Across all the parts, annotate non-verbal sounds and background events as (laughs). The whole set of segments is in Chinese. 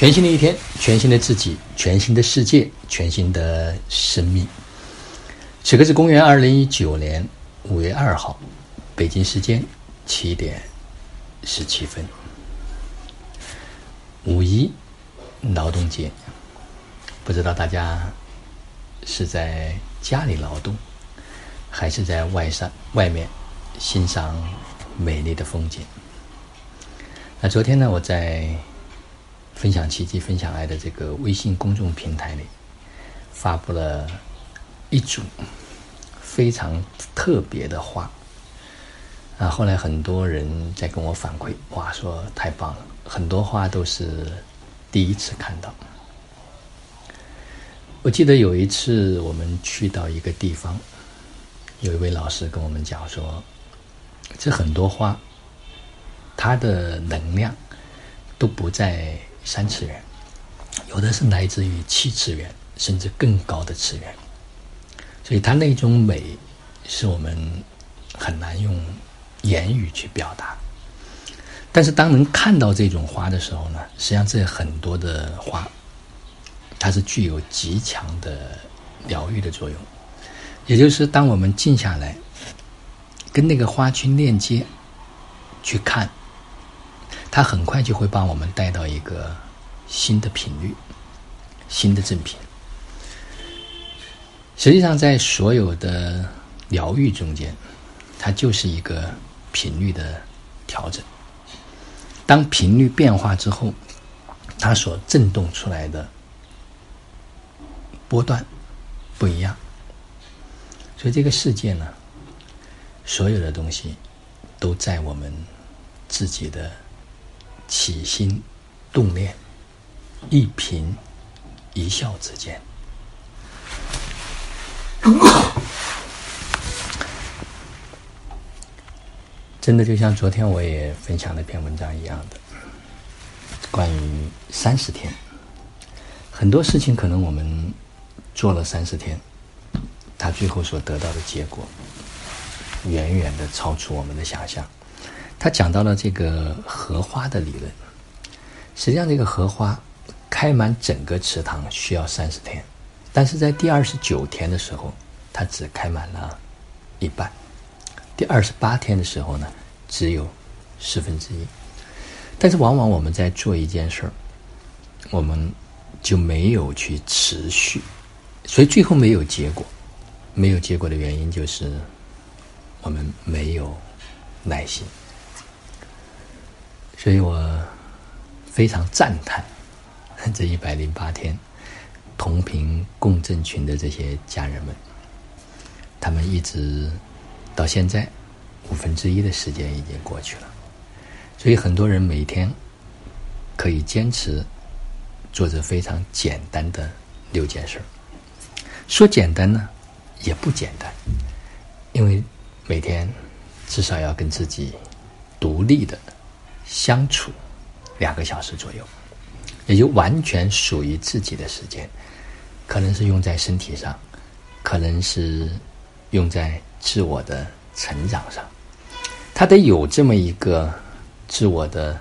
全新的一天，全新的自己，全新的世界，全新的生命。此刻是公元二零一九年五月二号，北京时间七点十七分。五一劳动节，不知道大家是在家里劳动，还是在外上外面欣赏美丽的风景？那昨天呢，我在。分享奇迹、分享爱的这个微信公众平台里，发布了一组非常特别的话。啊，后来很多人在跟我反馈，哇，说太棒了，很多话都是第一次看到。我记得有一次我们去到一个地方，有一位老师跟我们讲说，这很多花，它的能量都不在。三次元，有的是来自于七次元，甚至更高的次元。所以它那种美，是我们很难用言语去表达。但是当能看到这种花的时候呢，实际上这很多的花，它是具有极强的疗愈的作用。也就是当我们静下来，跟那个花去链接，去看。它很快就会把我们带到一个新的频率、新的正频。实际上，在所有的疗愈中间，它就是一个频率的调整。当频率变化之后，它所震动出来的波段不一样。所以，这个世界呢，所有的东西都在我们自己的。起心动念，一颦一笑之间，(coughs) 真的就像昨天我也分享那篇文章一样的，关于三十天，很多事情可能我们做了三十天，他最后所得到的结果，远远的超出我们的想象。他讲到了这个荷花的理论。实际上，这个荷花开满整个池塘需要三十天，但是在第二十九天的时候，它只开满了一半；第二十八天的时候呢，只有四分之一。但是，往往我们在做一件事儿，我们就没有去持续，所以最后没有结果。没有结果的原因就是我们没有耐心。所以我非常赞叹 (laughs) 这一百零八天同频共振群的这些家人们，他们一直到现在五分之一的时间已经过去了，所以很多人每天可以坚持做着非常简单的六件事儿。说简单呢，也不简单，因为每天至少要跟自己独立的。相处两个小时左右，也就完全属于自己的时间，可能是用在身体上，可能是用在自我的成长上。他得有这么一个自我的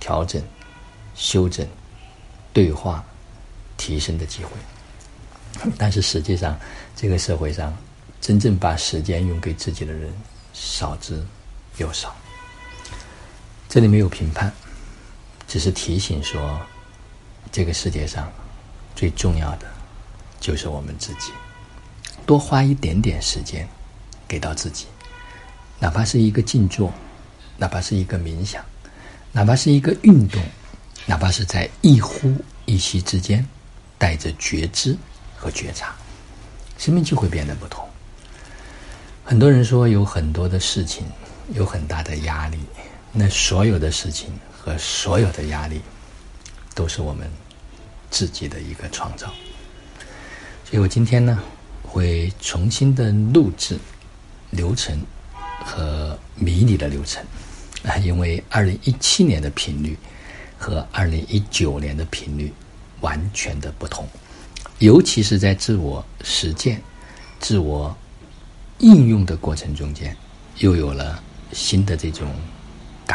调整、修整、对话、提升的机会。但是实际上，这个社会上真正把时间用给自己的人少之又少。这里没有评判，只是提醒说，这个世界上最重要的就是我们自己。多花一点点时间给到自己，哪怕是一个静坐，哪怕是一个冥想，哪怕是一个运动，哪怕是在一呼一吸之间带着觉知和觉察，生命就会变得不同。很多人说有很多的事情，有很大的压力。那所有的事情和所有的压力，都是我们自己的一个创造。所以我今天呢，会重新的录制流程和迷你的流程啊，因为二零一七年的频率和二零一九年的频率完全的不同，尤其是在自我实践、自我应用的过程中间，又有了新的这种。